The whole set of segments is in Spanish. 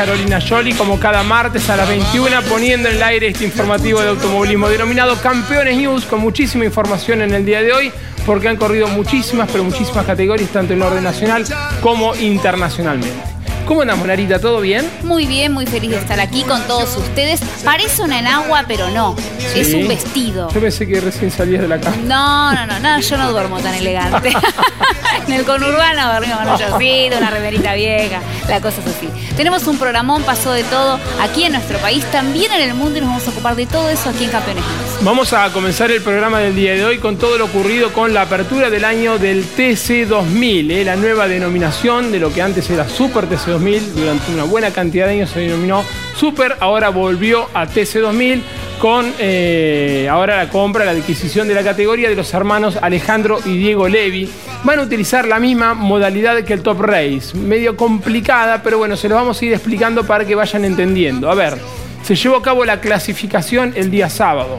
Carolina Yoli, como cada martes a las 21, poniendo en el aire este informativo de automovilismo denominado Campeones News, con muchísima información en el día de hoy, porque han corrido muchísimas, pero muchísimas categorías, tanto en orden nacional como internacionalmente. ¿Cómo andamos, Narita? ¿Todo bien? Muy bien, muy feliz de estar aquí con todos ustedes. Parece una enagua, pero no. Es un vestido. Yo pensé que recién salías de la cama. No, no, no, no, yo no duermo tan elegante. en el conurbano dormimos con un una remerita vieja, la cosa es así. Tenemos un programón, pasó de todo aquí en nuestro país, también en el mundo y nos vamos a ocupar de todo eso aquí en Campeones Vamos a comenzar el programa del día de hoy con todo lo ocurrido con la apertura del año del TC2000, ¿eh? la nueva denominación de lo que antes era Super TC2000 durante una buena cantidad de años se denominó Super, ahora volvió a TC2000 con eh, ahora la compra, la adquisición de la categoría de los hermanos Alejandro y Diego Levi. Van a utilizar la misma modalidad que el Top Race, medio complicada, pero bueno, se lo vamos a ir explicando para que vayan entendiendo. A ver, se llevó a cabo la clasificación el día sábado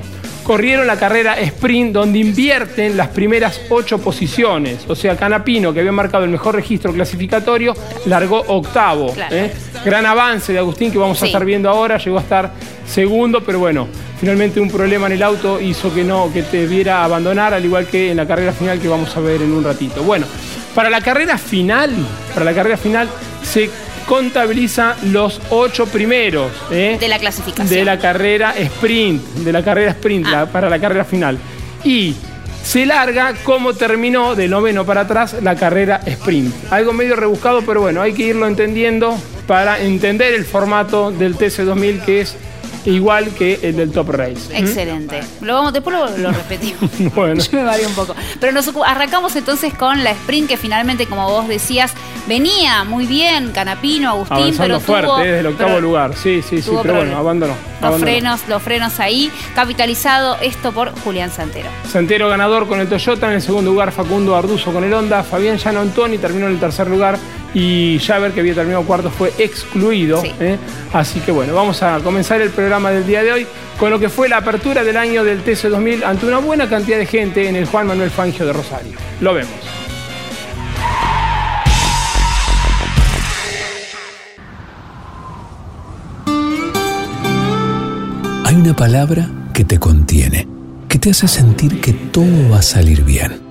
corrieron la carrera sprint donde invierten las primeras ocho posiciones. O sea, Canapino, que había marcado el mejor registro clasificatorio, largó octavo. ¿eh? Gran avance de Agustín que vamos a estar viendo ahora, llegó a estar segundo, pero bueno, finalmente un problema en el auto hizo que no, que te viera abandonar, al igual que en la carrera final que vamos a ver en un ratito. Bueno, para la carrera final, para la carrera final se contabiliza los ocho primeros ¿eh? de la clasificación. De la carrera sprint, de la carrera sprint ah. para la carrera final. Y se larga como terminó de noveno para atrás la carrera sprint. Algo medio rebuscado, pero bueno, hay que irlo entendiendo para entender el formato del TC2000 que es igual que el del Top Race. Excelente. Lo vamos, después lo, lo repetimos. Bueno. Yo me varía un poco. Pero nos arrancamos entonces con la sprint que finalmente, como vos decías, venía muy bien, Canapino, Agustín, Avanzando pero fuerte, tuvo, eh, desde el octavo pero lugar. Sí, sí, sí, pero bueno, abandonó. Los abandonó. frenos, los frenos ahí, capitalizado esto por Julián Santero. Santero ganador con el Toyota, en el segundo lugar Facundo Arduzo con el Honda, Fabián Llano Antoni terminó en el tercer lugar y Javer, que había terminado cuarto, fue excluido. Sí. ¿eh? Así que bueno, vamos a comenzar el programa del día de hoy con lo que fue la apertura del año del TC2000 ante una buena cantidad de gente en el Juan Manuel Fangio de Rosario. Lo vemos. Hay una palabra que te contiene, que te hace sentir que todo va a salir bien.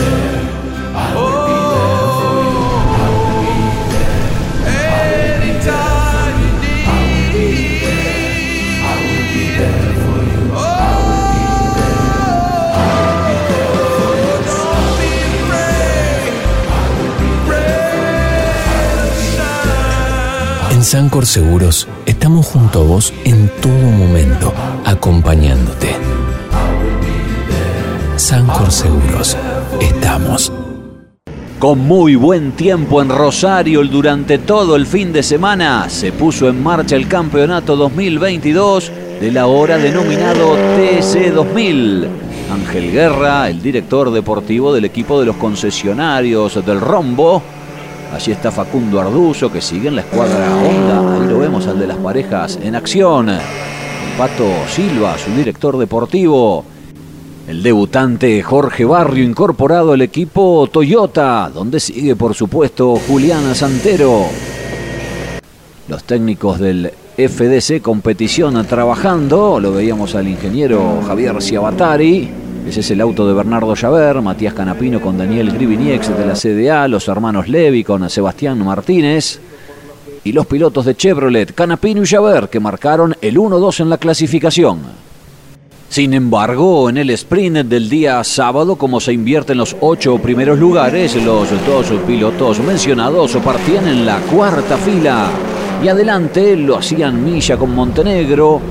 En Sancor Seguros estamos junto a vos en todo momento, acompañándote. Sancor Seguros, estamos. Con muy buen tiempo en Rosario durante todo el fin de semana, se puso en marcha el campeonato 2022 de la hora denominado TC2000. Ángel Guerra, el director deportivo del equipo de los concesionarios del Rombo. Allí está Facundo Arduzo que sigue en la escuadra Honda. Ahí lo vemos al de las parejas en acción. El Pato Silva, su director deportivo. El debutante Jorge Barrio incorporado al equipo Toyota, donde sigue por supuesto Juliana Santero. Los técnicos del FDC Competición trabajando, lo veíamos al ingeniero Javier Ciabatari. Ese es el auto de Bernardo Llaver, Matías Canapino con Daniel Griviniex de la CDA, los hermanos Levi con Sebastián Martínez y los pilotos de Chevrolet, Canapino y Llaver, que marcaron el 1-2 en la clasificación. Sin embargo, en el sprint del día sábado, como se invierten los ocho primeros lugares, los dos pilotos mencionados partían en la cuarta fila. Y adelante lo hacían Milla con Montenegro.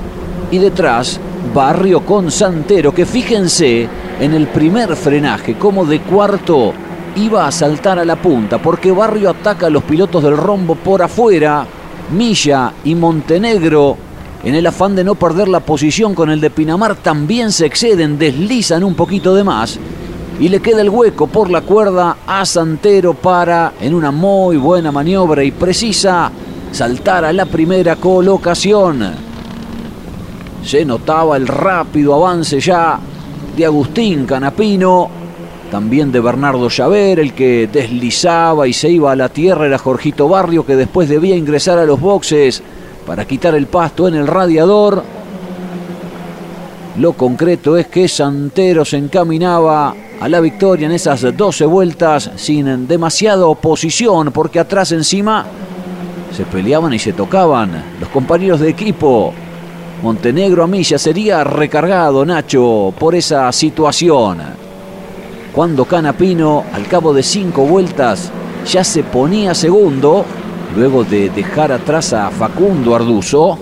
Y detrás, Barrio con Santero, que fíjense en el primer frenaje, como de cuarto iba a saltar a la punta, porque Barrio ataca a los pilotos del rombo por afuera. Milla y Montenegro en el afán de no perder la posición con el de Pinamar, también se exceden, deslizan un poquito de más y le queda el hueco por la cuerda a Santero para, en una muy buena maniobra y precisa, saltar a la primera colocación. Se notaba el rápido avance ya de Agustín Canapino, también de Bernardo Llaver, el que deslizaba y se iba a la tierra era Jorgito Barrio, que después debía ingresar a los boxes para quitar el pasto en el radiador. Lo concreto es que Santero se encaminaba a la victoria en esas 12 vueltas sin demasiada oposición, porque atrás encima se peleaban y se tocaban los compañeros de equipo. Montenegro a Milla sería recargado, Nacho, por esa situación. Cuando Canapino, al cabo de cinco vueltas, ya se ponía segundo, luego de dejar atrás a Facundo Arduzo,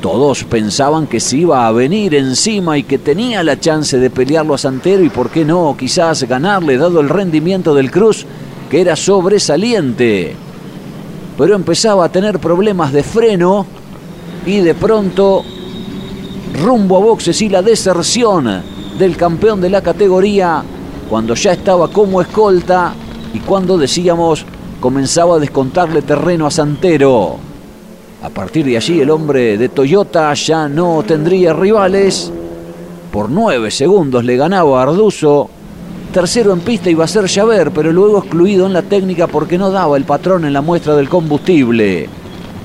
todos pensaban que se iba a venir encima y que tenía la chance de pelearlo a Santero y por qué no, quizás ganarle dado el rendimiento del Cruz, que era sobresaliente. Pero empezaba a tener problemas de freno y de pronto rumbo a boxes y la deserción del campeón de la categoría cuando ya estaba como escolta y cuando decíamos comenzaba a descontarle terreno a Santero. A partir de allí el hombre de Toyota ya no tendría rivales. Por nueve segundos le ganaba a Arduzo. Tercero en pista iba a ser Javer, pero luego excluido en la técnica porque no daba el patrón en la muestra del combustible.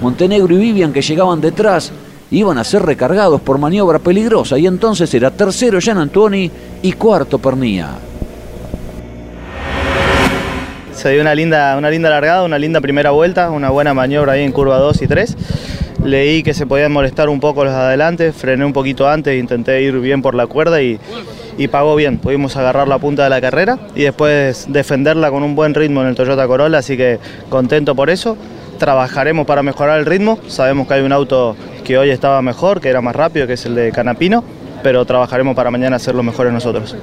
Montenegro y Vivian que llegaban detrás iban a ser recargados por maniobra peligrosa y entonces era tercero Gian Antoni y cuarto Pernía. Se dio una linda, una linda largada, una linda primera vuelta, una buena maniobra ahí en curva 2 y 3. Leí que se podían molestar un poco los de adelante, frené un poquito antes, intenté ir bien por la cuerda y, y pagó bien. Pudimos agarrar la punta de la carrera y después defenderla con un buen ritmo en el Toyota Corolla, así que contento por eso. Trabajaremos para mejorar el ritmo. Sabemos que hay un auto que hoy estaba mejor, que era más rápido, que es el de Canapino, pero trabajaremos para mañana hacerlo mejores nosotros.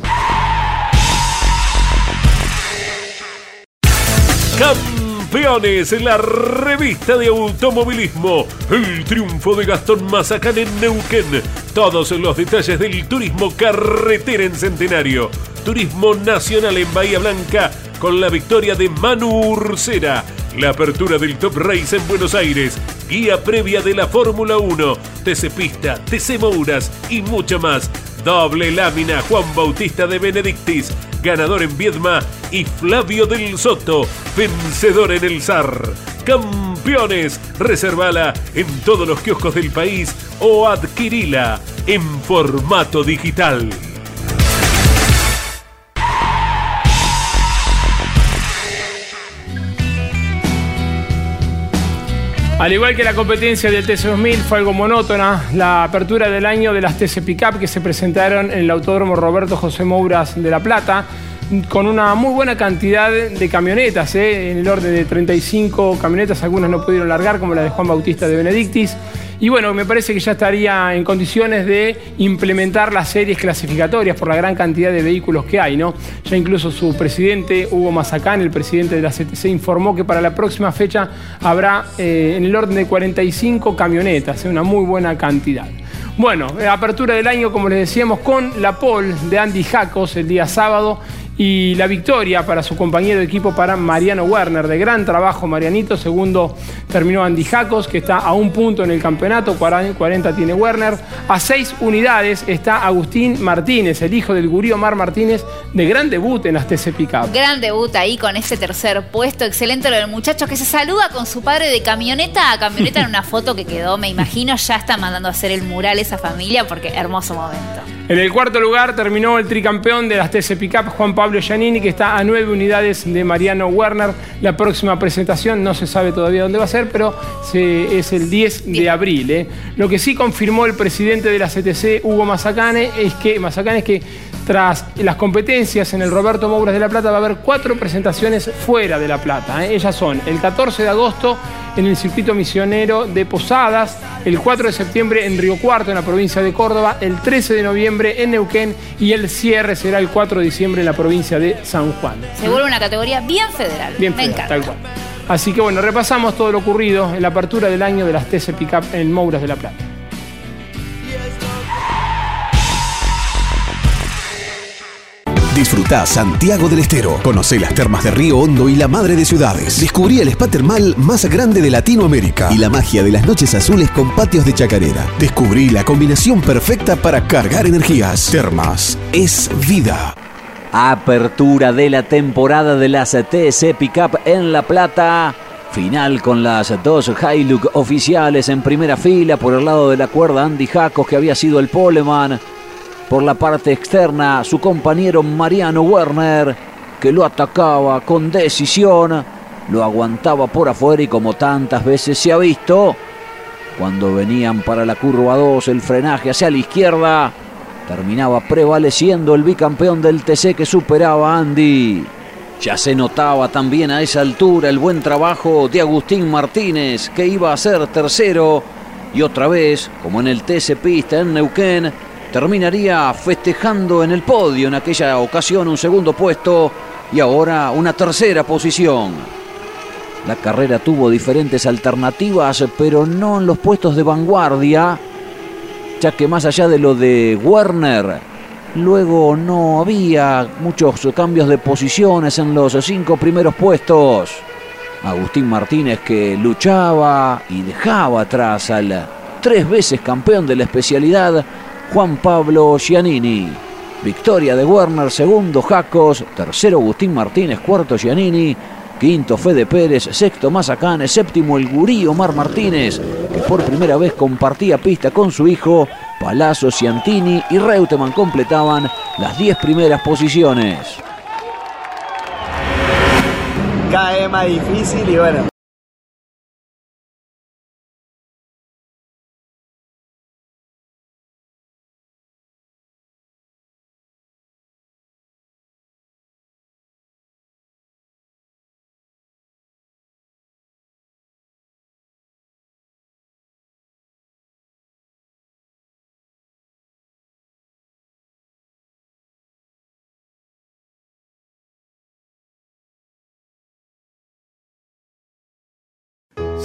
Campeones, la revista de automovilismo. El triunfo de Gastón Mazacán en Neuquén. Todos los detalles del turismo carretera en Centenario. Turismo nacional en Bahía Blanca con la victoria de Manu Ursera. La apertura del Top Race en Buenos Aires. Guía previa de la Fórmula 1. TC Pista, TC Mouras y mucho más. Doble lámina Juan Bautista de Benedictis, ganador en Viedma, y Flavio del Soto, vencedor en el SAR. Campeones, reservala en todos los kioscos del país o adquirila en formato digital. Al igual que la competencia del TC2000 fue algo monótona, la apertura del año de las TC Pickup que se presentaron en el Autódromo Roberto José Mouras de La Plata, con una muy buena cantidad de camionetas, ¿eh? en el orden de 35 camionetas, algunas no pudieron largar, como la de Juan Bautista de Benedictis. Y bueno, me parece que ya estaría en condiciones de implementar las series clasificatorias por la gran cantidad de vehículos que hay, ¿no? Ya incluso su presidente, Hugo Mazacán, el presidente de la CTC, informó que para la próxima fecha habrá eh, en el orden de 45 camionetas, ¿eh? una muy buena cantidad. Bueno, apertura del año, como les decíamos, con la pole de Andy Jacos el día sábado y la victoria para su compañero de equipo para Mariano Werner. De gran trabajo Marianito. Segundo terminó Andy Jacos, que está a un punto en el campeonato. 40 tiene Werner. A seis unidades está Agustín Martínez, el hijo del gurí Omar Martínez, de gran debut en las TC Pickup. Gran debut ahí con ese tercer puesto. Excelente lo del muchacho que se saluda con su padre de camioneta a camioneta en una foto que quedó. Me imagino ya está mandando a hacer el mural esa familia porque hermoso momento. En el cuarto lugar terminó el tricampeón de las TC Pickup, Juan Pablo Giannini, que está a nueve unidades de Mariano Werner. La próxima presentación no se sabe todavía dónde va a ser, pero es el 10 de abril. ¿eh? Lo que sí confirmó el presidente de la CTC, Hugo Mazacane, es que, Mazacane, es que tras las competencias en el Roberto Mouras de La Plata va a haber cuatro presentaciones fuera de La Plata. ¿eh? Ellas son el 14 de agosto en el circuito misionero de Posadas, el 4 de septiembre en Río Cuarto, en la provincia de Córdoba, el 13 de noviembre en Neuquén y el cierre será el 4 de diciembre en la provincia de San Juan. Se vuelve una categoría bien federal. Bien federal, tal cual. Así que bueno, repasamos todo lo ocurrido en la apertura del año de las TC Pickup en Mouras de la Plata. Disfruta Santiago del Estero. Conoce las termas de Río Hondo y la madre de ciudades. Descubrí el spa termal más grande de Latinoamérica y la magia de las noches azules con patios de chacarera. Descubrí la combinación perfecta para cargar energías. Termas es vida. Apertura de la temporada de las TC Pickup en La Plata. Final con las dos Hilux oficiales en primera fila por el lado de la cuerda Andy Jacos que había sido el poleman por la parte externa su compañero Mariano Werner, que lo atacaba con decisión, lo aguantaba por afuera y como tantas veces se ha visto, cuando venían para la curva 2 el frenaje hacia la izquierda, terminaba prevaleciendo el bicampeón del TC que superaba a Andy. Ya se notaba también a esa altura el buen trabajo de Agustín Martínez, que iba a ser tercero, y otra vez, como en el TC Pista en Neuquén, terminaría festejando en el podio en aquella ocasión un segundo puesto y ahora una tercera posición. La carrera tuvo diferentes alternativas, pero no en los puestos de vanguardia, ya que más allá de lo de Werner, luego no había muchos cambios de posiciones en los cinco primeros puestos. Agustín Martínez que luchaba y dejaba atrás al tres veces campeón de la especialidad Juan Pablo Giannini. Victoria de Werner, segundo Jacos, tercero Agustín Martínez, cuarto Giannini, quinto Fede Pérez, sexto Mazacane, séptimo el gurí Omar Martínez, que por primera vez compartía pista con su hijo, Palazzo Ciantini y Reutemann completaban las diez primeras posiciones. Cae más difícil y bueno,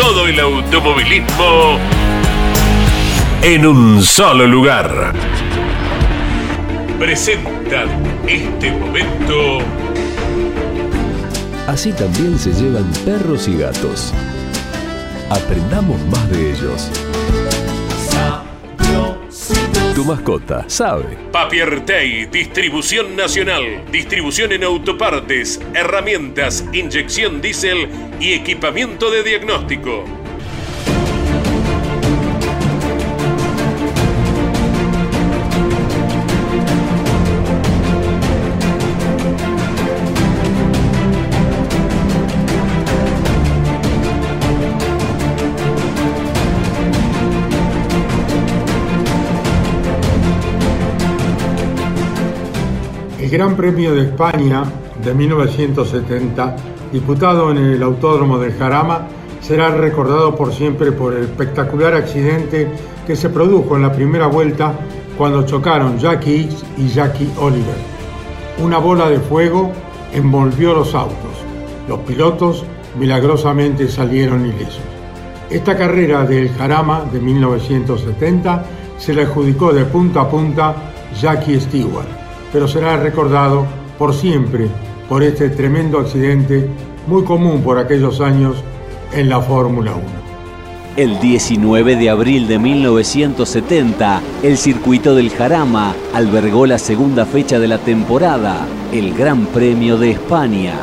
Todo el automovilismo en un solo lugar. Presentan este momento. Así también se llevan perros y gatos. Aprendamos más de ellos. Tu mascota sabe. Papiertei, distribución nacional, distribución en autopartes, herramientas, inyección diésel y equipamiento de diagnóstico. Gran Premio de España de 1970, disputado en el Autódromo del Jarama, será recordado por siempre por el espectacular accidente que se produjo en la primera vuelta cuando chocaron Jackie X y Jackie Oliver. Una bola de fuego envolvió los autos. Los pilotos milagrosamente salieron ilesos. Esta carrera del Jarama de 1970 se le adjudicó de punta a punta Jackie Stewart pero será recordado por siempre por este tremendo accidente muy común por aquellos años en la Fórmula 1. El 19 de abril de 1970, el circuito del Jarama albergó la segunda fecha de la temporada, el Gran Premio de España.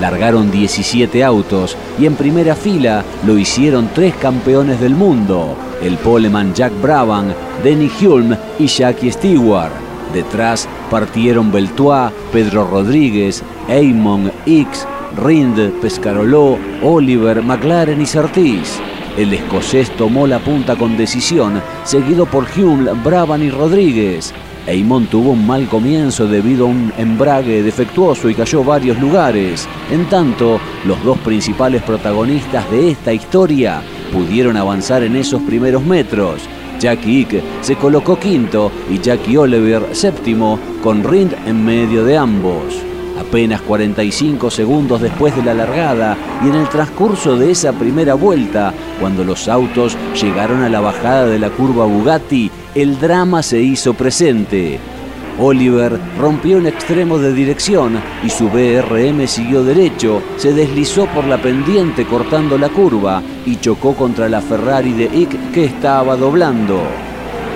Largaron 17 autos y en primera fila lo hicieron tres campeones del mundo, el poleman Jack Brabham, Denny Hulme y Jackie Stewart. Detrás partieron Beltois, Pedro Rodríguez, Eamon, X, Rind, Pescaroló, Oliver, McLaren y Sartis. El escocés tomó la punta con decisión, seguido por Hume, Brabham y Rodríguez. Eamon tuvo un mal comienzo debido a un embrague defectuoso y cayó varios lugares. En tanto, los dos principales protagonistas de esta historia pudieron avanzar en esos primeros metros. Jackie Ike se colocó quinto y Jackie Oliver séptimo, con Rind en medio de ambos. Apenas 45 segundos después de la largada y en el transcurso de esa primera vuelta, cuando los autos llegaron a la bajada de la curva Bugatti, el drama se hizo presente. Oliver rompió un extremo de dirección y su BRM siguió derecho, se deslizó por la pendiente cortando la curva y chocó contra la Ferrari de Ick que estaba doblando.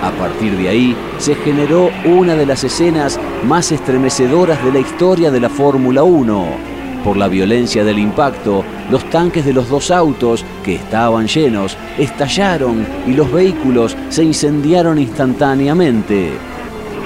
A partir de ahí se generó una de las escenas más estremecedoras de la historia de la Fórmula 1. Por la violencia del impacto, los tanques de los dos autos, que estaban llenos, estallaron y los vehículos se incendiaron instantáneamente.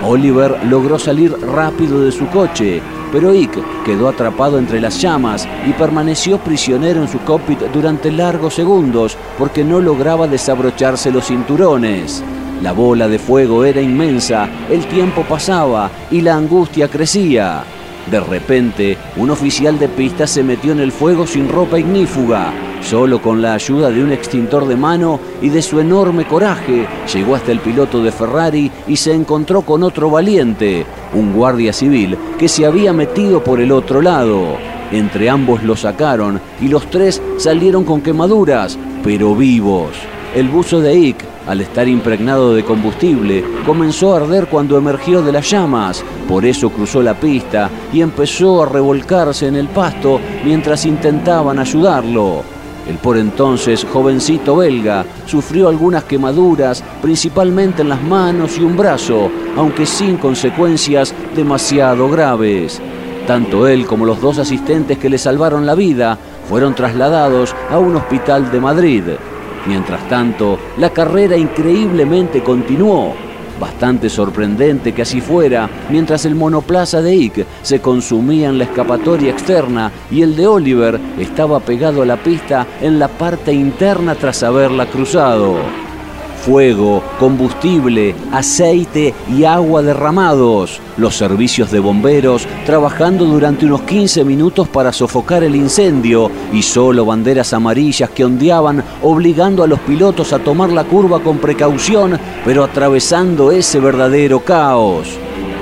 Oliver logró salir rápido de su coche, pero Ick quedó atrapado entre las llamas y permaneció prisionero en su cockpit durante largos segundos porque no lograba desabrocharse los cinturones. La bola de fuego era inmensa, el tiempo pasaba y la angustia crecía. De repente, un oficial de pista se metió en el fuego sin ropa ignífuga. Solo con la ayuda de un extintor de mano y de su enorme coraje, llegó hasta el piloto de Ferrari y se encontró con otro valiente, un guardia civil, que se había metido por el otro lado. Entre ambos lo sacaron y los tres salieron con quemaduras, pero vivos. El buzo de Ick, al estar impregnado de combustible, comenzó a arder cuando emergió de las llamas. Por eso cruzó la pista y empezó a revolcarse en el pasto mientras intentaban ayudarlo. El por entonces jovencito belga sufrió algunas quemaduras, principalmente en las manos y un brazo, aunque sin consecuencias demasiado graves. Tanto él como los dos asistentes que le salvaron la vida fueron trasladados a un hospital de Madrid. Mientras tanto, la carrera increíblemente continuó. Bastante sorprendente que así fuera, mientras el monoplaza de Ick se consumía en la escapatoria externa y el de Oliver estaba pegado a la pista en la parte interna tras haberla cruzado fuego, combustible, aceite y agua derramados. Los servicios de bomberos trabajando durante unos 15 minutos para sofocar el incendio y solo banderas amarillas que ondeaban obligando a los pilotos a tomar la curva con precaución, pero atravesando ese verdadero caos.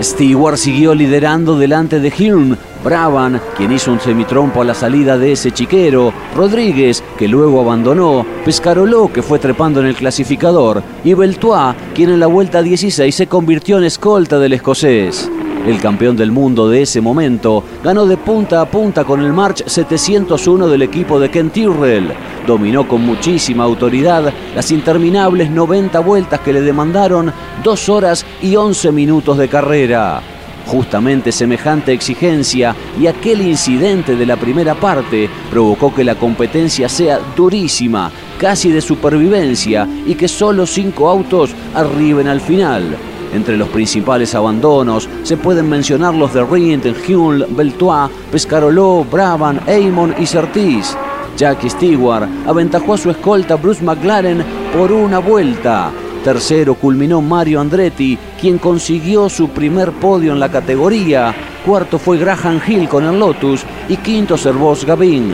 Stewart siguió liderando delante de Hilm, Bravan, quien hizo un semitrompo a la salida de ese chiquero, Rodríguez, que luego abandonó, Pescaroló, que fue trepando en el clasificador, y Beltois, quien en la vuelta 16 se convirtió en escolta del escocés. El campeón del mundo de ese momento ganó de punta a punta con el March 701 del equipo de Ken Tyrrell. Dominó con muchísima autoridad las interminables 90 vueltas que le demandaron 2 horas y 11 minutos de carrera. Justamente semejante exigencia y aquel incidente de la primera parte provocó que la competencia sea durísima, casi de supervivencia, y que solo cinco autos arriben al final. Entre los principales abandonos se pueden mencionar los de Rindt, Hull, Beltois, Pescaroló, Brabham, Eamon y Surtees. Jackie Stewart aventajó a su escolta Bruce McLaren por una vuelta. Tercero culminó Mario Andretti, quien consiguió su primer podio en la categoría. Cuarto fue Graham Hill con el Lotus y quinto Servos Gavin.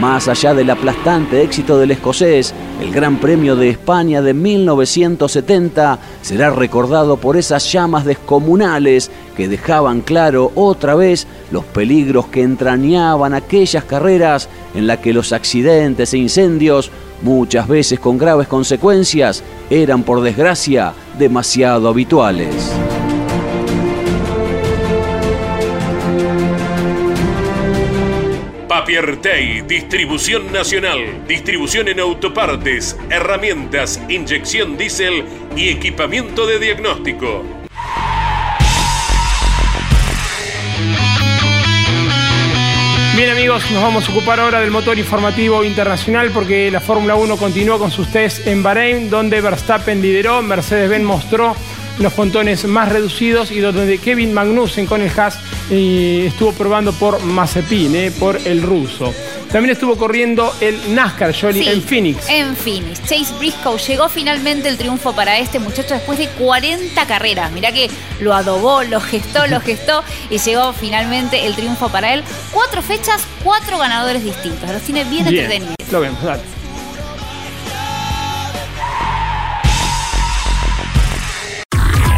Más allá del aplastante éxito del escocés, el Gran Premio de España de 1970 será recordado por esas llamas descomunales que dejaban claro otra vez los peligros que entrañaban aquellas carreras en las que los accidentes e incendios, muchas veces con graves consecuencias, eran por desgracia demasiado habituales. Papiertei, distribución nacional, distribución en autopartes, herramientas, inyección diésel y equipamiento de diagnóstico. Bien amigos, nos vamos a ocupar ahora del motor informativo internacional porque la Fórmula 1 continúa con sus test en Bahrein, donde Verstappen lideró, Mercedes-Benz mostró los pontones más reducidos y donde Kevin Magnussen con el Haas eh, estuvo probando por Mazepin, eh, por el ruso. También estuvo corriendo el NASCAR, Sí, en Phoenix. En Phoenix. Chase Briscoe llegó finalmente el triunfo para este muchacho después de 40 carreras. Mirá que lo adobó, lo gestó, lo gestó y llegó finalmente el triunfo para él. Cuatro fechas, cuatro ganadores distintos. Los tiene bien, Bien, entretenidos. lo vemos, dale.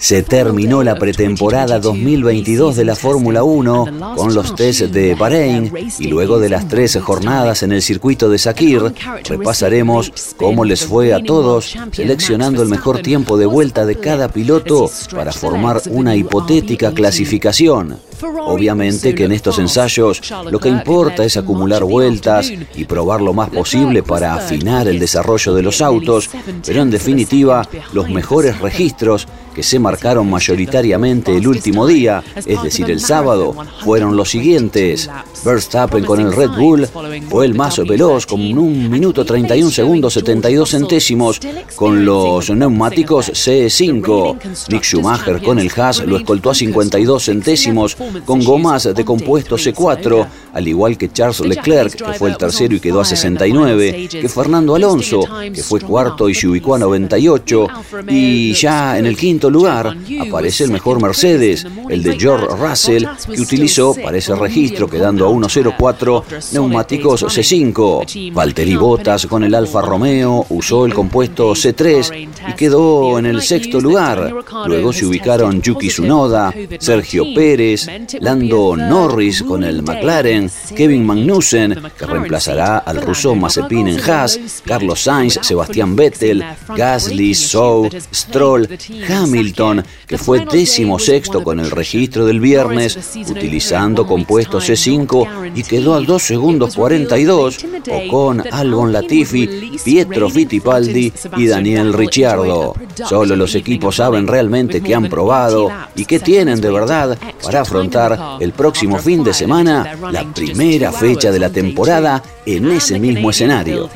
Se terminó la pretemporada 2022 de la Fórmula 1 con los test de Bahrein y luego de las tres jornadas en el circuito de Sakir, repasaremos cómo les fue a todos seleccionando el mejor tiempo de vuelta de cada piloto para formar una hipotética clasificación. Obviamente que en estos ensayos lo que importa es acumular vueltas y probar lo más posible para afinar el desarrollo de los autos, pero en definitiva los mejores registros que se marcaron mayoritariamente el último día, es decir, el sábado, fueron los siguientes. Verstappen con el Red Bull fue el más veloz con un minuto 31 segundos 72 centésimos con los neumáticos CE5. Mick Schumacher con el Haas lo escoltó a 52 centésimos con gomas de compuesto C4, al igual que Charles Leclerc, que fue el tercero y quedó a 69, que Fernando Alonso, que fue cuarto y se ubicó a 98, y ya en el quinto lugar aparece el mejor Mercedes, el de George Russell, que utilizó para ese registro, quedando a 1.04 neumáticos C5. Valtteri Bottas con el Alfa Romeo usó el compuesto C3 y quedó en el sexto lugar. Luego se ubicaron Yuki Tsunoda, Sergio Pérez, Lando Norris con el McLaren, Kevin Magnussen, que reemplazará al ruso Mazepin en Haas, Carlos Sainz, Sebastián Vettel, Gasly, Zhou, Stroll, Hamilton, que fue décimo sexto con el registro del viernes, utilizando compuesto C5 y quedó a 2 segundos 42, con Albon Latifi, Pietro Fittipaldi y Daniel Ricciardo. Solo los equipos saben realmente qué han probado y qué tienen de verdad para afrontar el próximo fin de semana la primera fecha de la temporada en ese mismo escenario.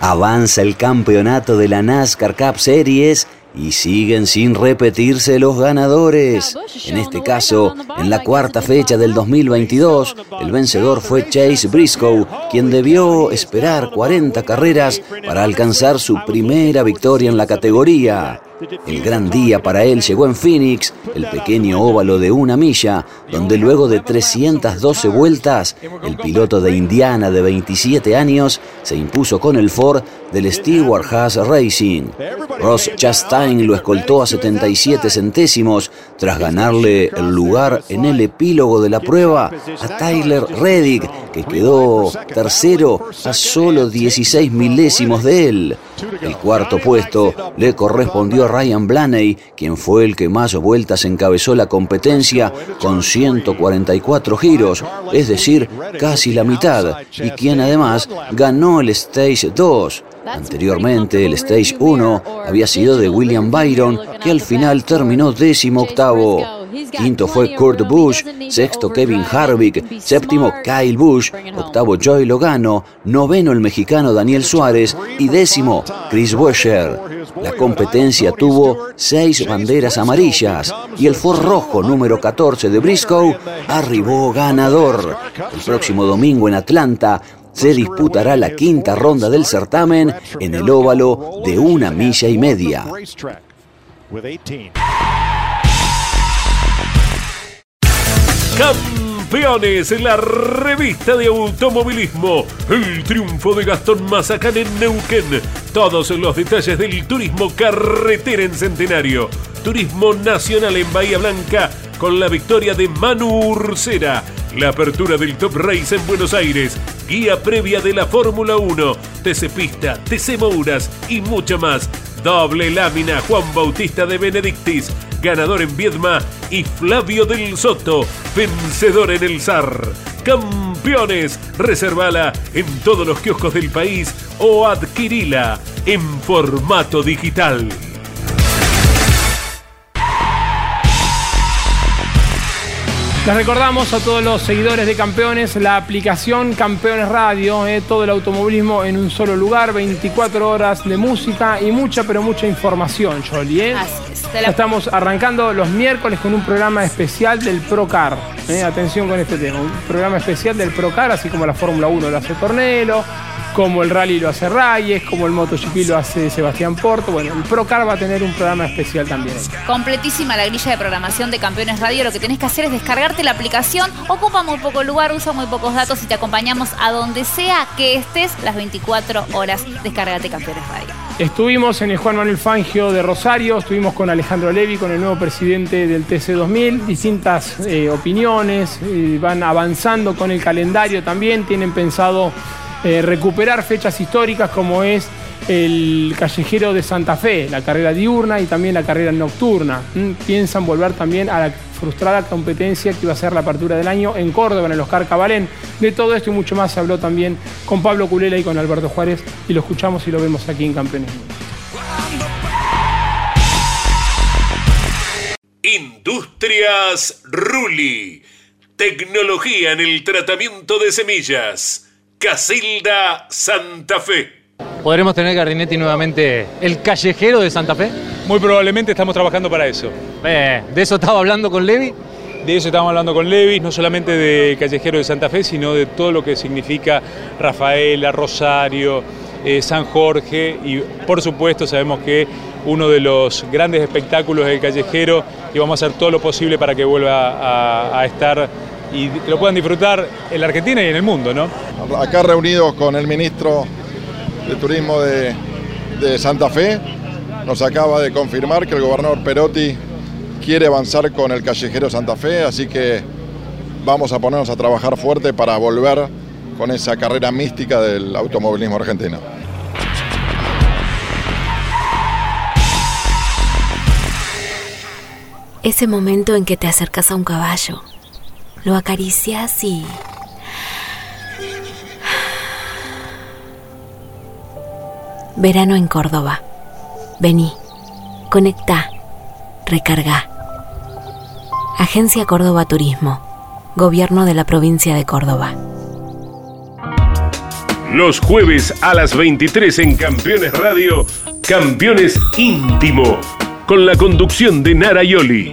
Avanza el campeonato de la NASCAR Cup Series y siguen sin repetirse los ganadores. En este caso, en la cuarta fecha del 2022, el vencedor fue Chase Briscoe, quien debió esperar 40 carreras para alcanzar su primera victoria en la categoría. El gran día para él llegó en Phoenix, el pequeño óvalo de una milla, donde luego de 312 vueltas, el piloto de Indiana de 27 años se impuso con el Ford del Stewart Haas Racing. Ross Chastain lo escoltó a 77 centésimos tras ganarle el lugar en el epílogo de la prueba a Tyler Reddick, que quedó tercero a solo 16 milésimos de él. El cuarto puesto le correspondió a Ryan Blaney, quien fue el que más vueltas encabezó la competencia con 144 giros, es decir, casi la mitad, y quien además ganó el Stage 2. Anteriormente, el Stage 1 había sido de William Byron, que al final terminó décimo octavo. Quinto fue Kurt Busch, sexto Kevin Harvick, séptimo Kyle Busch, octavo Joey Logano, noveno el mexicano Daniel Suárez. y décimo Chris Buescher. La competencia tuvo seis banderas amarillas y el Ford rojo número 14 de Briscoe arribó ganador. El próximo domingo en Atlanta se disputará la quinta ronda del certamen en el óvalo de una milla y media. Campeones, la revista de automovilismo. El triunfo de Gastón Mazacán en Neuquén. Todos los detalles del turismo carretera en Centenario. Turismo nacional en Bahía Blanca con la victoria de Manu Ursera. La apertura del Top Race en Buenos Aires. Guía previa de la Fórmula 1. TC Pista, TC Mouras y mucho más. Doble lámina Juan Bautista de Benedictis. Ganador en Viedma y Flavio del Soto, vencedor en el SAR. Campeones, reservala en todos los kioscos del país o adquirila en formato digital. Les recordamos a todos los seguidores de Campeones la aplicación Campeones Radio, eh, todo el automovilismo en un solo lugar, 24 horas de música y mucha, pero mucha información, Jolly. ¿eh? Estamos arrancando los miércoles con un programa especial del Procar. Eh, atención con este tema, un programa especial del Procar, así como la Fórmula 1 lo hace Tornelo, como el rally lo hace Reyes, como el MotoGP lo hace Sebastián Porto. Bueno, el Procar va a tener un programa especial también. Completísima la grilla de programación de Campeones Radio. Lo que tenés que hacer es descargarte la aplicación. Ocupa muy poco lugar, usa muy pocos datos y te acompañamos a donde sea que estés las 24 horas. Descárgate Campeones Radio. Estuvimos en el Juan Manuel Fangio de Rosario, estuvimos con Alejandro Levi, con el nuevo presidente del TC2000, distintas eh, opiniones, eh, van avanzando con el calendario también, tienen pensado eh, recuperar fechas históricas como es el callejero de Santa Fe, la carrera diurna y también la carrera nocturna. Mm, Piensan volver también a la frustrada competencia que iba a ser la apertura del año en Córdoba, en el Oscar Cabalén. De todo esto y mucho más se habló también con Pablo Culela y con Alberto Juárez y lo escuchamos y lo vemos aquí en Campeones. Industrias Ruli. Tecnología en el tratamiento de semillas. Casilda Santa Fe. ¿Podremos tener Gardinetti nuevamente el callejero de Santa Fe? Muy probablemente estamos trabajando para eso. Eh, ¿De eso estaba hablando con Levi? de eso estábamos hablando con Levis, no solamente de Callejero de Santa Fe, sino de todo lo que significa Rafaela, Rosario, eh, San Jorge y por supuesto sabemos que uno de los grandes espectáculos del callejero y vamos a hacer todo lo posible para que vuelva a, estar y que lo puedan disfrutar en la Argentina y en el mundo, ¿no? Acá reunidos con el ministro de Turismo de, de Santa Fe, nos acaba de confirmar que el gobernador Perotti quiere avanzar con el callejero Santa Fe, así que vamos a ponernos a trabajar fuerte para volver con esa carrera mística del automovilismo argentino. Ese momento en que te acercas a un caballo, lo acaricias y... Verano en Córdoba. Vení, conecta, recarga. Agencia Córdoba Turismo, Gobierno de la provincia de Córdoba. Los jueves a las 23 en Campeones Radio, Campeones Íntimo, con la conducción de Nara Yoli.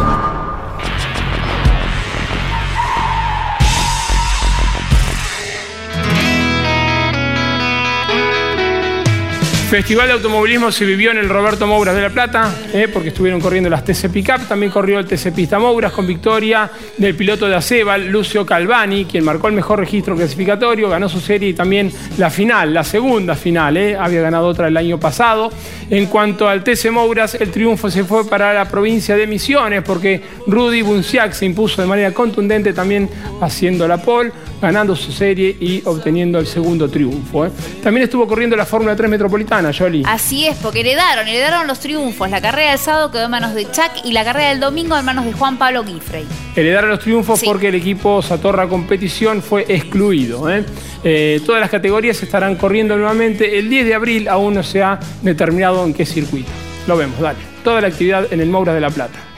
Festival de Automovilismo se vivió en el Roberto Mouras de La Plata, eh, porque estuvieron corriendo las TC Pickup, también corrió el TC Pista Mouras con victoria del piloto de Acebal, Lucio Calvani, quien marcó el mejor registro clasificatorio, ganó su serie y también la final, la segunda final, eh, había ganado otra el año pasado. En cuanto al TC Mouras, el triunfo se fue para la provincia de Misiones, porque Rudy Bunciac se impuso de manera contundente también haciendo la pole, ganando su serie y obteniendo el segundo triunfo. Eh. También estuvo corriendo la Fórmula 3 Metropolitana Así es, porque heredaron, heredaron los triunfos. La carrera del sábado quedó en manos de Chuck y la carrera del domingo en manos de Juan Pablo Guifrey. Heredaron los triunfos porque el equipo Satorra Competición fue excluido. ¿eh? Eh, todas las categorías estarán corriendo nuevamente. El 10 de abril aún no se ha determinado en qué circuito. Lo vemos, dale. Toda la actividad en el Moura de la Plata.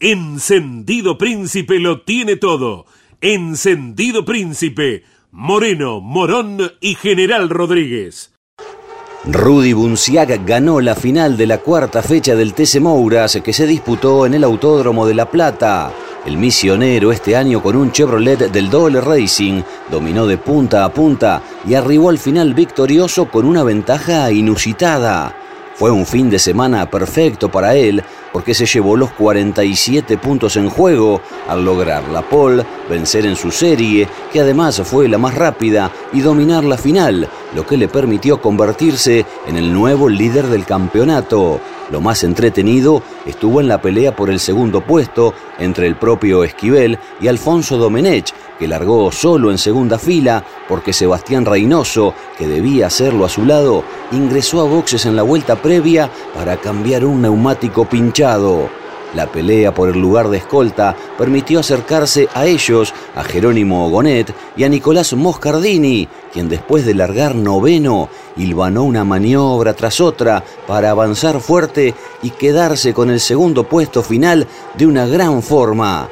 Encendido Príncipe lo tiene todo. Encendido Príncipe Moreno, Morón y General Rodríguez. Rudy Bunciaga ganó la final de la cuarta fecha del TC Mouras que se disputó en el Autódromo de La Plata. El misionero este año con un Chevrolet del Dole Racing dominó de punta a punta y arribó al final victorioso con una ventaja inusitada. Fue un fin de semana perfecto para él porque se llevó los 47 puntos en juego al lograr la pole, vencer en su serie, que además fue la más rápida, y dominar la final, lo que le permitió convertirse en el nuevo líder del campeonato. Lo más entretenido estuvo en la pelea por el segundo puesto entre el propio Esquivel y Alfonso Domenech, que largó solo en segunda fila porque Sebastián Reynoso, que debía hacerlo a su lado, ingresó a boxes en la vuelta previa para cambiar un neumático pinchado. La pelea por el lugar de escolta permitió acercarse a ellos, a Jerónimo Gonet y a Nicolás Moscardini, quien después de largar noveno, hilvanó una maniobra tras otra para avanzar fuerte y quedarse con el segundo puesto final de una gran forma.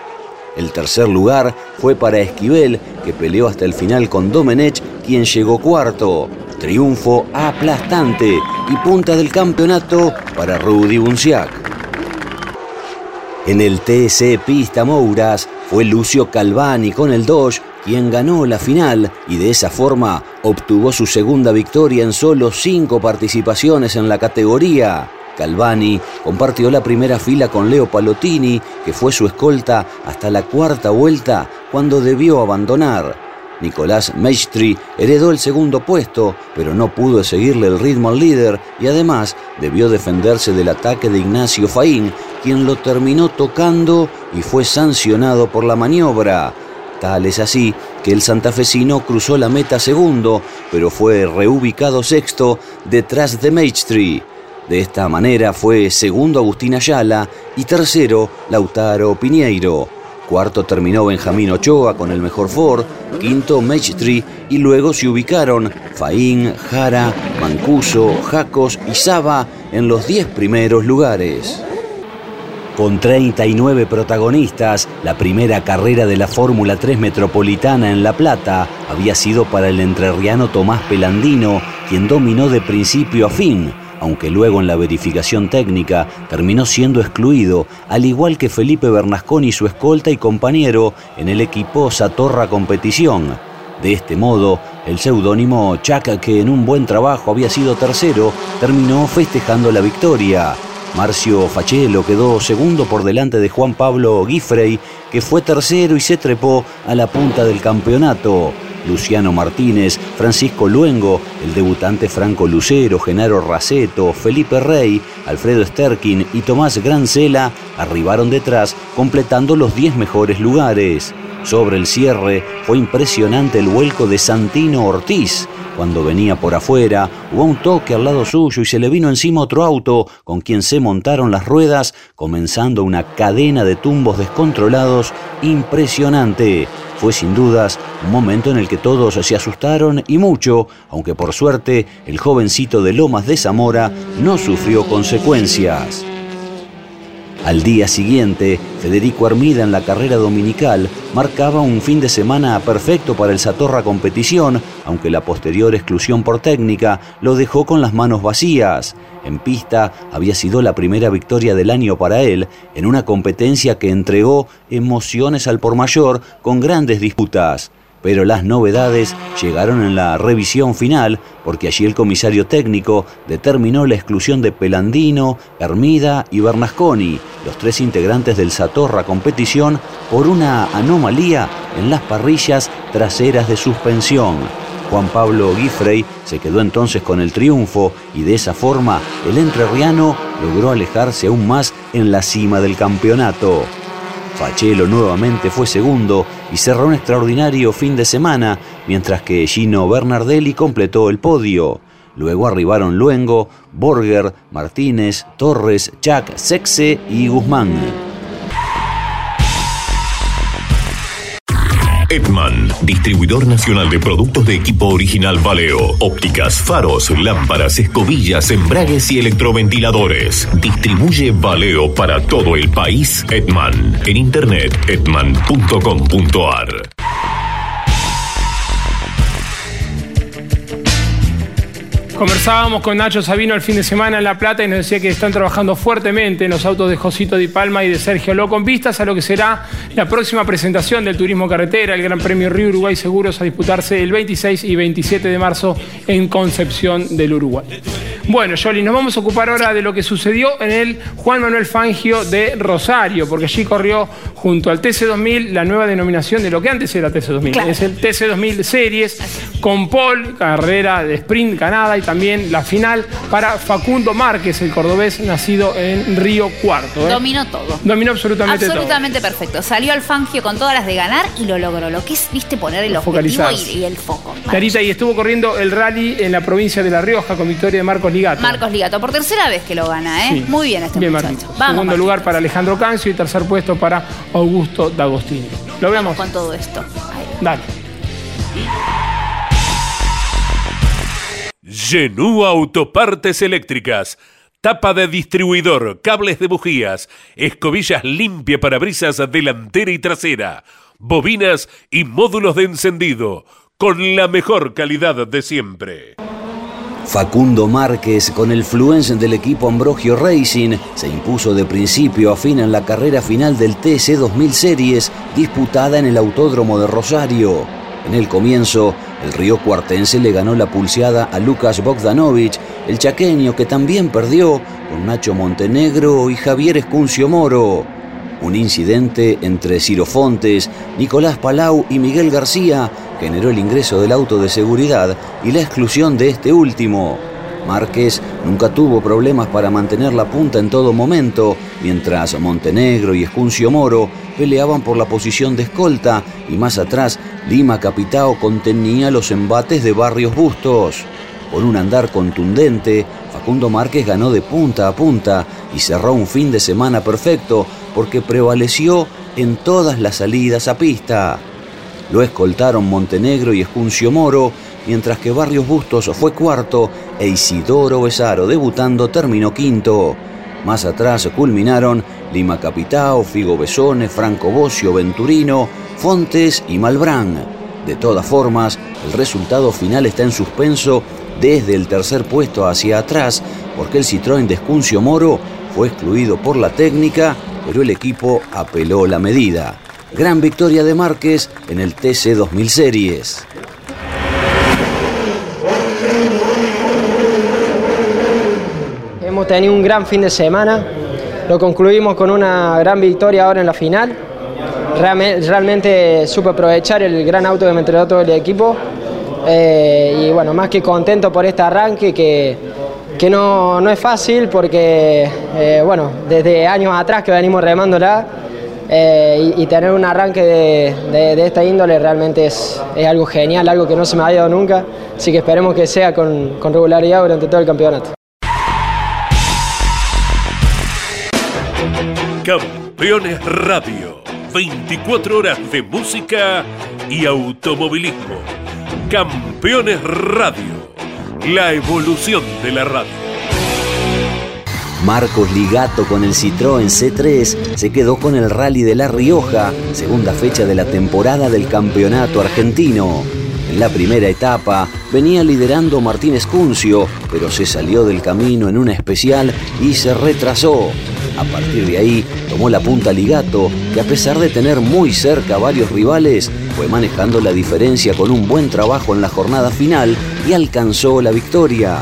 El tercer lugar fue para Esquivel, que peleó hasta el final con Domenech, quien llegó cuarto. Triunfo aplastante y punta del campeonato para Rudy Bunciac. En el TC Pista Mouras fue Lucio Calvani con el Dodge quien ganó la final y de esa forma obtuvo su segunda victoria en solo cinco participaciones en la categoría. Calvani compartió la primera fila con Leo Palottini, que fue su escolta hasta la cuarta vuelta cuando debió abandonar. Nicolás Maestri heredó el segundo puesto, pero no pudo seguirle el ritmo al líder y además debió defenderse del ataque de Ignacio Faín, quien lo terminó tocando y fue sancionado por la maniobra. Tal es así que el santafesino cruzó la meta segundo, pero fue reubicado sexto detrás de Maestri. De esta manera fue segundo Agustín Ayala y tercero Lautaro Piñeiro. Cuarto terminó Benjamín Ochoa con el mejor Ford, quinto Maestri y luego se ubicaron Faín, Jara, Mancuso, Jacos y Saba en los diez primeros lugares. Con 39 protagonistas, la primera carrera de la Fórmula 3 Metropolitana en La Plata había sido para el entrerriano Tomás Pelandino, quien dominó de principio a fin, aunque luego en la verificación técnica terminó siendo excluido, al igual que Felipe Bernasconi, su escolta y compañero en el equipo Satorra Competición. De este modo, el seudónimo Chuck, que en un buen trabajo había sido tercero, terminó festejando la victoria. Marcio Fachelo quedó segundo por delante de Juan Pablo Guifrey, que fue tercero y se trepó a la punta del campeonato. Luciano Martínez, Francisco Luengo, el debutante Franco Lucero, Genaro Raceto, Felipe Rey, Alfredo Sterkin y Tomás Grancela arribaron detrás, completando los 10 mejores lugares. Sobre el cierre fue impresionante el vuelco de Santino Ortiz, cuando venía por afuera, hubo un toque al lado suyo y se le vino encima otro auto con quien se montaron las ruedas, comenzando una cadena de tumbos descontrolados impresionante. Fue sin dudas un momento en el que todos se asustaron y mucho, aunque por suerte el jovencito de Lomas de Zamora no sufrió consecuencias. Al día siguiente, Federico Armida en la carrera dominical marcaba un fin de semana perfecto para el Satorra competición, aunque la posterior exclusión por técnica lo dejó con las manos vacías. En pista había sido la primera victoria del año para él en una competencia que entregó emociones al por mayor con grandes disputas pero las novedades llegaron en la revisión final, porque allí el comisario técnico determinó la exclusión de Pelandino, Hermida y Bernasconi, los tres integrantes del Satorra competición, por una anomalía en las parrillas traseras de suspensión. Juan Pablo Guifrey se quedó entonces con el triunfo y de esa forma el entrerriano logró alejarse aún más en la cima del campeonato. Fachelo nuevamente fue segundo y cerró un extraordinario fin de semana, mientras que Gino Bernardelli completó el podio. Luego arribaron Luengo, Borger, Martínez, Torres, Chac, Sexe y Guzmán. Edman, distribuidor nacional de productos de equipo original Valeo, ópticas, faros, lámparas, escobillas, embragues y electroventiladores. Distribuye Valeo para todo el país Edman. En internet edman.com.ar. Conversábamos con Nacho Sabino el fin de semana en La Plata y nos decía que están trabajando fuertemente en los autos de Josito Di Palma y de Sergio Ló con vistas a lo que será la próxima presentación del turismo carretera, el Gran Premio Río Uruguay Seguros a disputarse el 26 y 27 de marzo en Concepción del Uruguay. Bueno, Yoli, nos vamos a ocupar ahora de lo que sucedió en el Juan Manuel Fangio de Rosario, porque allí corrió junto al TC2000 la nueva denominación de lo que antes era TC2000. Es el TC2000 Series con Paul, carrera de sprint ganada y también la final para Facundo Márquez, el cordobés nacido en Río Cuarto. ¿eh? Dominó todo. Dominó absolutamente, absolutamente perfecto. Salió al Fangio con todas las de ganar y lo logró. Lo que es, viste, poner el objetivo y, y, el foco. Clarita, y estuvo corriendo el rally en la provincia de La Rioja con victoria de Marcos Ligato. Marcos Ligato, por tercera vez que lo gana, ¿eh? Muy bien este bien, muchacho. Vamos, Segundo lugar para Alejandro Cancio y tercer puesto para Augusto D'Agostini. Lo vemos. con todo esto. Dale. Genú Autopartes Eléctricas. Tapa de distribuidor, cables de bujías, escobillas limpia para brisas delantera y trasera, bobinas y módulos de encendido, con la mejor calidad de siempre. Facundo Márquez, con el Fluence del equipo Ambrogio Racing, se impuso de principio a fin en la carrera final del TC 2000 Series, disputada en el Autódromo de Rosario. En el comienzo, el río cuartense le ganó la pulseada a Lucas Bogdanovich, el chaqueño que también perdió con Nacho Montenegro y Javier Escuncio Moro. Un incidente entre Ciro Fontes, Nicolás Palau y Miguel García generó el ingreso del auto de seguridad y la exclusión de este último. Márquez nunca tuvo problemas para mantener la punta en todo momento, mientras Montenegro y Escuncio Moro peleaban por la posición de escolta y más atrás Lima Capitao contenía los embates de Barrios Bustos. Con un andar contundente, Facundo Márquez ganó de punta a punta y cerró un fin de semana perfecto porque prevaleció en todas las salidas a pista. Lo escoltaron Montenegro y Escuncio Moro, mientras que Barrios Bustos fue cuarto e Isidoro Besaro, debutando, terminó quinto. Más atrás culminaron Lima Capitao, Figo Besone, Franco Bocio, Venturino, Fontes y Malbrán. De todas formas, el resultado final está en suspenso desde el tercer puesto hacia atrás, porque el Citroën de Moro fue excluido por la técnica, pero el equipo apeló la medida. Gran victoria de Márquez en el TC 2000 Series. Hemos un gran fin de semana, lo concluimos con una gran victoria ahora en la final. Realmente, supe aprovechar el gran auto que me entregó todo el equipo eh, y bueno, más que contento por este arranque que, que no, no es fácil porque eh, bueno, desde años atrás que venimos remándola eh, y, tener un arranque de, de, esta índole realmente es, es, algo genial, algo que no se me ha dado nunca, así que esperemos que sea con regularidad durante todo el campeonato. Campeones Radio, 24 horas de música y automovilismo. Campeones Radio, la evolución de la radio. Marcos Ligato con el Citroën C3 se quedó con el Rally de La Rioja, segunda fecha de la temporada del campeonato argentino. En la primera etapa venía liderando Martínez Cuncio, pero se salió del camino en una especial y se retrasó. A partir de ahí tomó la punta Ligato, que a pesar de tener muy cerca varios rivales, fue manejando la diferencia con un buen trabajo en la jornada final y alcanzó la victoria.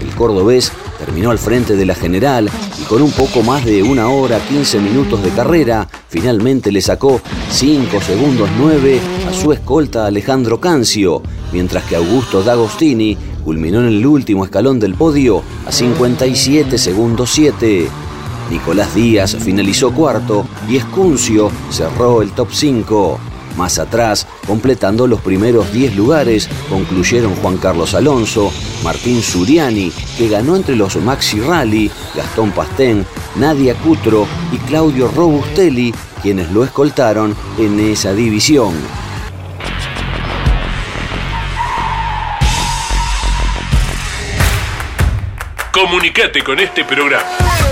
El cordobés terminó al frente de la general y con un poco más de una hora 15 minutos de carrera, finalmente le sacó 5 segundos 9 a su escolta Alejandro Cancio, mientras que Augusto D'Agostini culminó en el último escalón del podio a 57 segundos 7. Nicolás Díaz finalizó cuarto y Escuncio cerró el top 5. Más atrás, completando los primeros 10 lugares, concluyeron Juan Carlos Alonso, Martín Suriani, que ganó entre los Maxi Rally, Gastón Pastén, Nadia Cutro y Claudio Robustelli, quienes lo escoltaron en esa división. Comunicate con este programa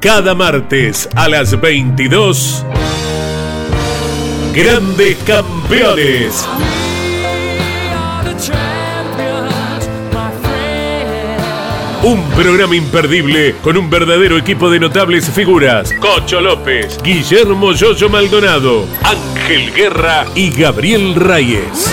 Cada martes a las 22 Grandes Campeones. Un programa imperdible con un verdadero equipo de notables figuras. Cocho López, Guillermo Yoyo Maldonado, Ángel Guerra y Gabriel Reyes.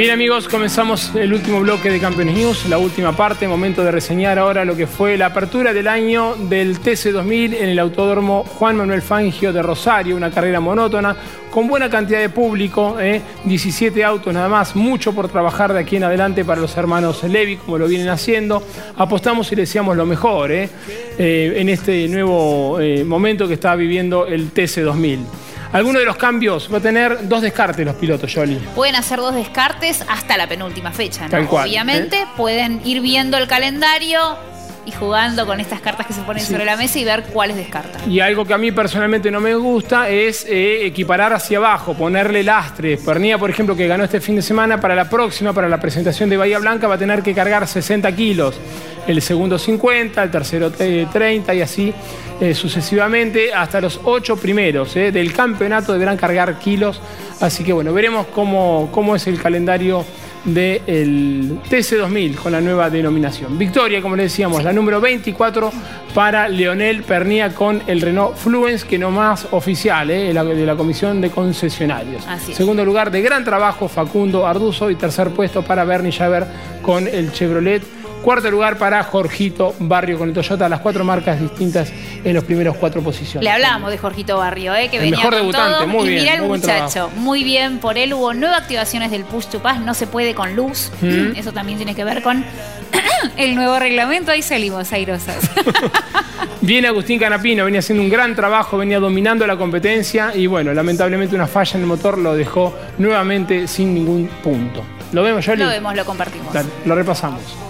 Bien amigos, comenzamos el último bloque de Campeones News, la última parte, momento de reseñar ahora lo que fue la apertura del año del TC2000 en el Autódromo Juan Manuel Fangio de Rosario, una carrera monótona con buena cantidad de público, 17 ¿eh? autos nada más, mucho por trabajar de aquí en adelante para los hermanos Levi, como lo vienen haciendo. Apostamos y deseamos lo mejor ¿eh? Eh, en este nuevo momento que está viviendo el TC2000. Alguno de los cambios va a tener dos descartes los pilotos, Jolly. Pueden hacer dos descartes hasta la penúltima fecha, ¿no? Tal cual, Obviamente, ¿eh? pueden ir viendo el calendario y jugando con estas cartas que se ponen Sí. sobre la mesa y ver cuáles descartan. Y algo que a mí personalmente no me gusta es eh, equiparar hacia abajo, ponerle lastres. Pernilla, por ejemplo, que ganó este fin de semana, para la próxima, para la presentación de Bahía Blanca, va a tener que cargar 60 kilos. El segundo 50, el tercero eh, 30 y así eh, sucesivamente hasta los ocho primeros eh, del campeonato deberán cargar kilos. Así que bueno, veremos cómo, cómo es el calendario del TC2000 con la nueva denominación. Victoria, como le decíamos, la número 24 para Leonel Pernía con el Renault Fluence, que no más oficial, ¿eh? de la, de la Comisión de Concesionarios. Segundo lugar, de gran trabajo, Facundo Arduzo. Y tercer puesto para Bernie Javer con el Chevrolet. Cuarto lugar para Jorgito Barrio con el Toyota, las cuatro marcas distintas en los primeros cuatro posiciones. Le hablábamos de Jorgito Barrio, ¿eh? que El venía mejor con debutante, todo. muy y bien, mirá el muy muchacho, muy bien por él. Hubo nueve activaciones del Push to Pass, no se puede con luz. Mm. Eso también tiene que ver con el nuevo reglamento. Ahí salimos airosas. Viene Agustín Canapino, venía haciendo un gran trabajo, venía dominando la competencia y bueno, lamentablemente una falla en el motor lo dejó nuevamente sin ningún punto. ¿Lo vemos, Yoli? lo vemos, lo compartimos. Dale, lo repasamos.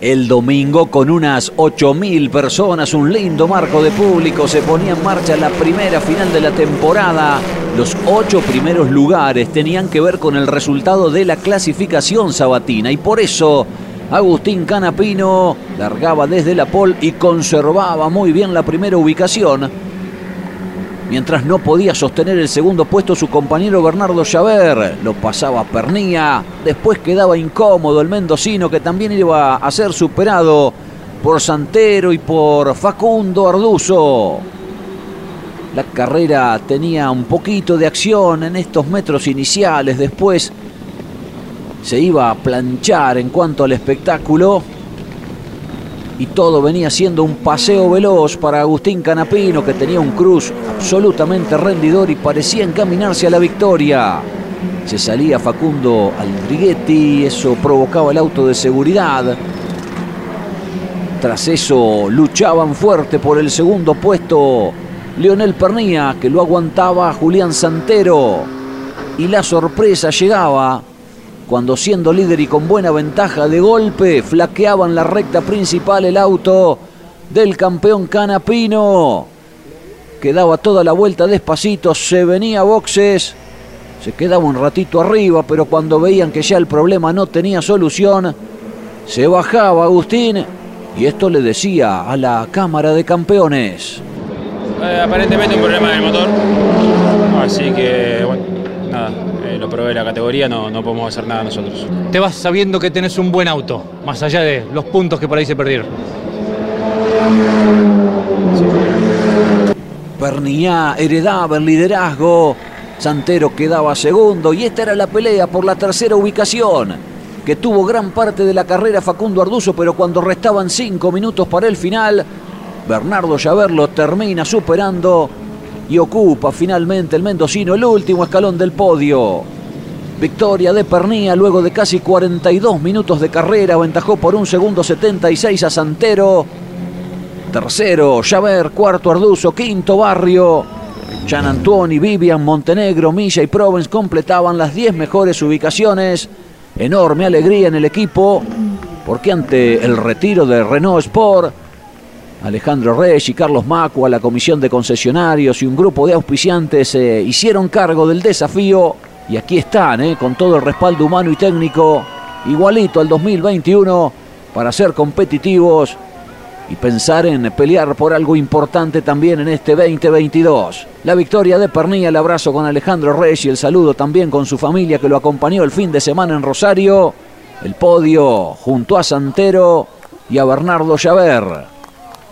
El domingo, con unas 8.000 personas, un lindo marco de público, se ponía en marcha la primera final de la temporada. Los ocho primeros lugares tenían que ver con el resultado de la clasificación sabatina y por eso Agustín Canapino largaba desde la pole y conservaba muy bien la primera ubicación. Mientras no podía sostener el segundo puesto su compañero Bernardo Chaver, lo pasaba Pernía, después quedaba incómodo el mendocino que también iba a ser superado por Santero y por Facundo Arduzo. La carrera tenía un poquito de acción en estos metros iniciales, después se iba a planchar en cuanto al espectáculo y todo venía siendo un paseo veloz para Agustín Canapino que tenía un cruz absolutamente rendidor y parecía encaminarse a la victoria. Se salía Facundo Aldriguetti, eso provocaba el auto de seguridad. Tras eso luchaban fuerte por el segundo puesto Leonel Pernía, que lo aguantaba Julián Santero. Y la sorpresa llegaba cuando siendo líder y con buena ventaja de golpe, flaqueaban la recta principal el auto del campeón Canapino. Quedaba toda la vuelta despacito, se venía a boxes, se quedaba un ratito arriba, pero cuando veían que ya el problema no tenía solución, se bajaba Agustín y esto le decía a la Cámara de Campeones. Eh, aparentemente un problema del motor. Así que, bueno, lo la categoría, no, no podemos hacer nada nosotros. Te vas sabiendo que tenés un buen auto, más allá de los puntos que por ahí se perdieron. Perniá heredaba el liderazgo, Santero quedaba segundo y esta era la pelea por la tercera ubicación, que tuvo gran parte de la carrera Facundo Arduzo, pero cuando restaban cinco minutos para el final, Bernardo Llaver lo termina superando y ocupa finalmente el mendocino el último escalón del podio. Victoria de Pernía luego de casi 42 minutos de carrera, aventajó por un segundo 76 a Santero. Tercero, Javer, cuarto Arduzo, quinto Barrio. Gian Antuoni, Vivian, Montenegro, Milla y Provence completaban las 10 mejores ubicaciones. Enorme alegría en el equipo, porque ante el retiro de Renault Sport, Alejandro Reyes y Carlos Macua, la comisión de concesionarios y un grupo de auspiciantes se hicieron cargo del desafío y aquí están, eh, con todo el respaldo humano y técnico, igualito al 2021, para ser competitivos y pensar en pelear por algo importante también en este 2022. La victoria de Pernilla, el abrazo con Alejandro Reyes y el saludo también con su familia que lo acompañó el fin de semana en Rosario. El podio junto a Santero y a Bernardo Llaver.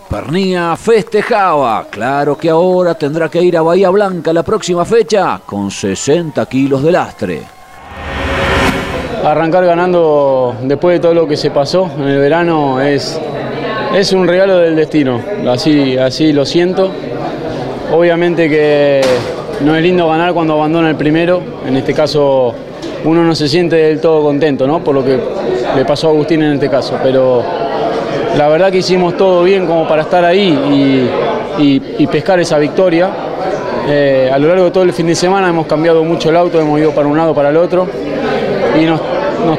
Pernía festejaba. Claro que ahora tendrá que ir a Bahía Blanca la próxima fecha con 60 kilos de lastre. Arrancar ganando después de todo lo que se pasó en el verano es, es un regalo del destino, así, así lo siento. Obviamente que no es lindo ganar cuando abandona el primero, en este caso uno no se siente del todo contento ¿no? por lo que le pasó a Agustín en este caso, pero la verdad que hicimos todo bien como para estar ahí y, pescar esa victoria. Eh, a lo largo de todo el fin de semana hemos cambiado mucho el auto, hemos ido para un lado, para el otro y nos,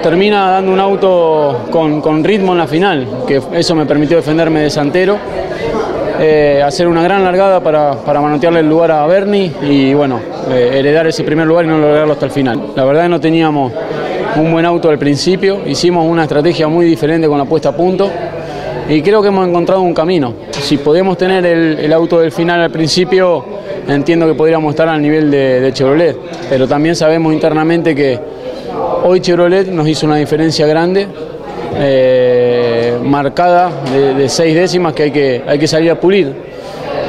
termina dando un auto con, ritmo en la final, que eso me permitió defenderme de Santero, eh, hacer una gran largada para, para manotearle el lugar a Bernie y bueno, eh, heredar ese primer lugar y no lograrlo hasta el final. La verdad que no teníamos un buen auto al principio, hicimos una estrategia muy diferente con la puesta a punto y creo que hemos encontrado un camino. Si podemos tener el, auto del final al principio, entiendo que podríamos estar al nivel de, Chevrolet, pero también sabemos internamente que hoy Chevrolet nos hizo una diferencia grande, eh, marcada de, de seis décimas que hay, que hay que salir a pulir.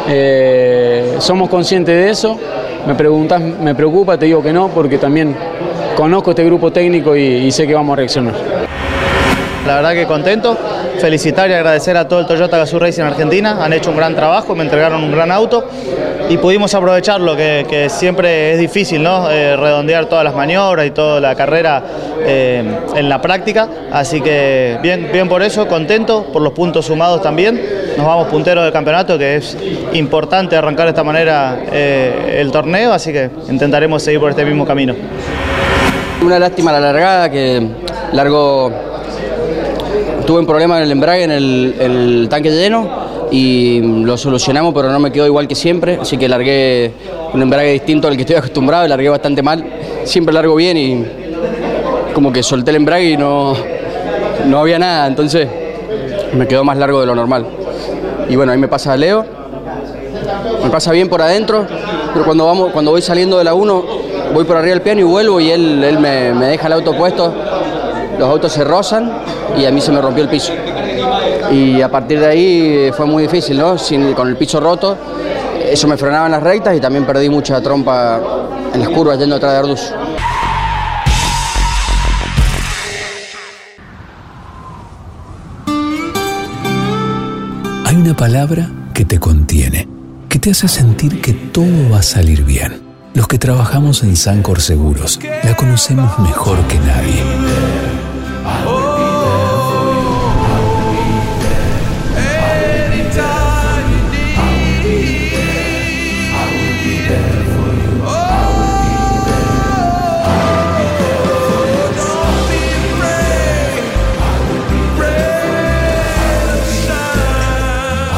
Eh, somos conscientes de eso, me preguntas, me preocupa, te digo que no, porque también conozco este grupo técnico y sé que vamos a reaccionar. La verdad que contento, felicitar y agradecer a todo el Toyota Gazoo Racing Argentina, han hecho un gran trabajo, me entregaron un gran auto y pudimos aprovecharlo, que, que siempre es difícil, ¿no? Eh, redondear todas las maniobras y toda la carrera eh, en la práctica, así que bien, bien por eso, contento por los puntos sumados también, nos vamos punteros del campeonato, que es importante arrancar de esta manera eh, el torneo, así que intentaremos seguir por este mismo camino. Una lástima la largada que largó tuve un problema en el embrague, en el, tanque lleno y lo solucionamos, pero no me quedó igual que siempre, así que largué un embrague distinto al que estoy acostumbrado, largué bastante mal. Siempre largo bien y como que solté el embrague y no, no había nada, entonces me quedó más largo de lo normal. Y bueno, ahí me pasa a Leo, me pasa bien por adentro, pero cuando, vamos, cuando voy saliendo de la 1, voy por arriba del piano y vuelvo y él, él me, me deja el auto puesto, los autos se rozan y a mí se me rompió el piso. Y a partir de ahí fue muy difícil, ¿no? Sin, con el piso roto, eso me frenaba en las rectas y también perdí mucha trompa en las curvas yendo detrás de Arduz. Hay una palabra que te contiene, que te hace sentir que todo va a salir bien. Los que trabajamos en Sancor Seguros la conocemos mejor que nadie.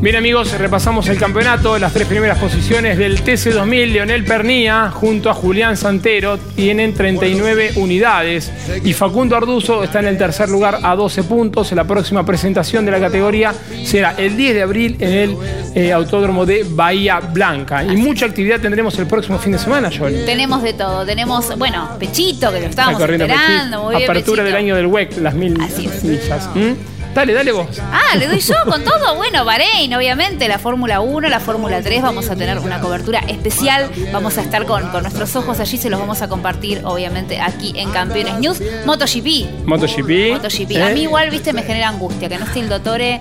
Bien amigos, repasamos el campeonato, las tres primeras posiciones del TC2000, Leonel Pernía junto a Julián Santero tienen 39 unidades y Facundo Arduzo está en el tercer lugar a 12 puntos. La próxima presentación de la categoría será el 10 de abril en el eh, Autódromo de Bahía Blanca. Y mucha actividad tendremos el próximo fin de semana, Jolie. Tenemos de todo. Tenemos, bueno, Pechito, que lo estábamos esperando. Muy bien, Apertura Pechito. del año del WEC, las mil millas. ¿Mm? Dale, dale vos. Ah, le doy yo con todo. Bueno, Bahrein, obviamente, la Fórmula 1, la Fórmula 3, vamos a tener una cobertura especial. Vamos a estar con, con nuestros ojos allí, se los vamos a compartir, obviamente, aquí en Campeones News. MotoGP. MotoGP. MotoGP. ¿eh? A mí igual, viste, me genera angustia, que no esté el Dottore.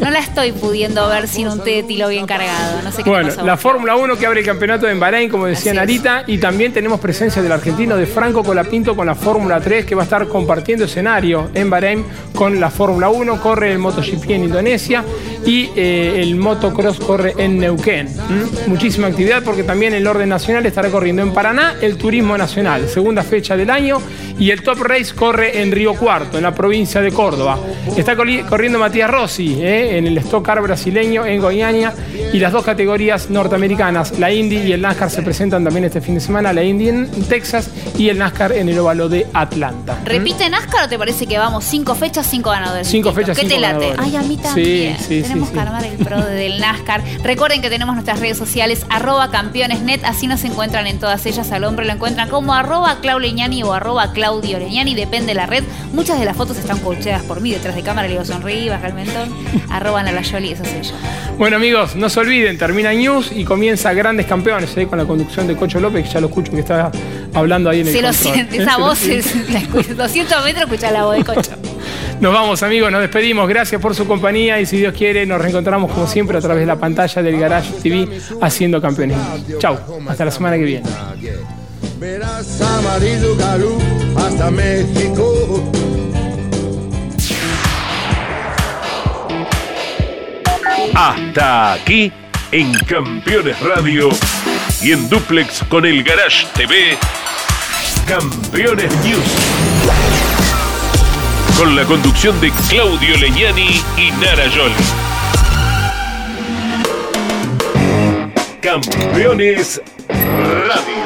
No la estoy pudiendo ver sin un tétilo bien cargado. No sé qué Bueno, pasa. la Fórmula 1 que abre el campeonato en Bahrein, como decía Narita, y también tenemos presencia del argentino de Franco Colapinto con la Fórmula 3, que va a estar compartiendo escenario en Bahrein con la Fórmula 1. Corre el MotoGP en Indonesia y eh, el motocross corre en Neuquén. Muchísima actividad porque también el orden nacional estará corriendo en Paraná el Turismo Nacional, segunda fecha del año, y el Top Race corre en Río Cuarto, en la provincia de Córdoba. Está corri- corriendo Matías Rossi eh, en el Stock Car brasileño en Goiânia y las dos categorías norteamericanas, la Indy y el NASCAR, se presentan también este fin de semana, la Indy en Texas y el NASCAR en el óvalo de Atlanta. ¿Repite NASCAR o te parece que vamos cinco fechas, cinco ganadores? Cinco distintos? fechas, ¿Qué cinco te late? ganadores. Ay, a mí también. Sí, sí, Tenemos sí, que armar el pro del NASCAR. Recuerden que tenemos nuestras redes sociales, arroba campeonesnet, así nos encuentran en todas ellas. Al hombre lo encuentran como arroba Clau Leñani o arroba Claudio Leñani, depende de la red. Muchas de las fotos están coacheadas por mí, detrás de cámara le digo sonríe, baja el mentón, arroba a la Yoli, eso soy yo. Bueno amigos, no se olviden, termina News y comienza Grandes Campeones eh, con la conducción de Cocho López, que ya lo escucho que está hablando ahí en el Se lo siente, Eh, esa voz es, la escu- 200 metros escucha la voz de Cocho. Nos vamos, amigos, nos despedimos. Gracias por su compañía y si Dios quiere, nos reencontramos como siempre a través de la pantalla del Garage TV haciendo campeones. Chau, hasta la semana que viene. Verás amarillo galú hasta México. Hasta aquí en Campeones Radio y en Duplex con el Garage TV. Campeones News. Con la conducción de Claudio Leñani y Nara Yoli. Campeones Radio.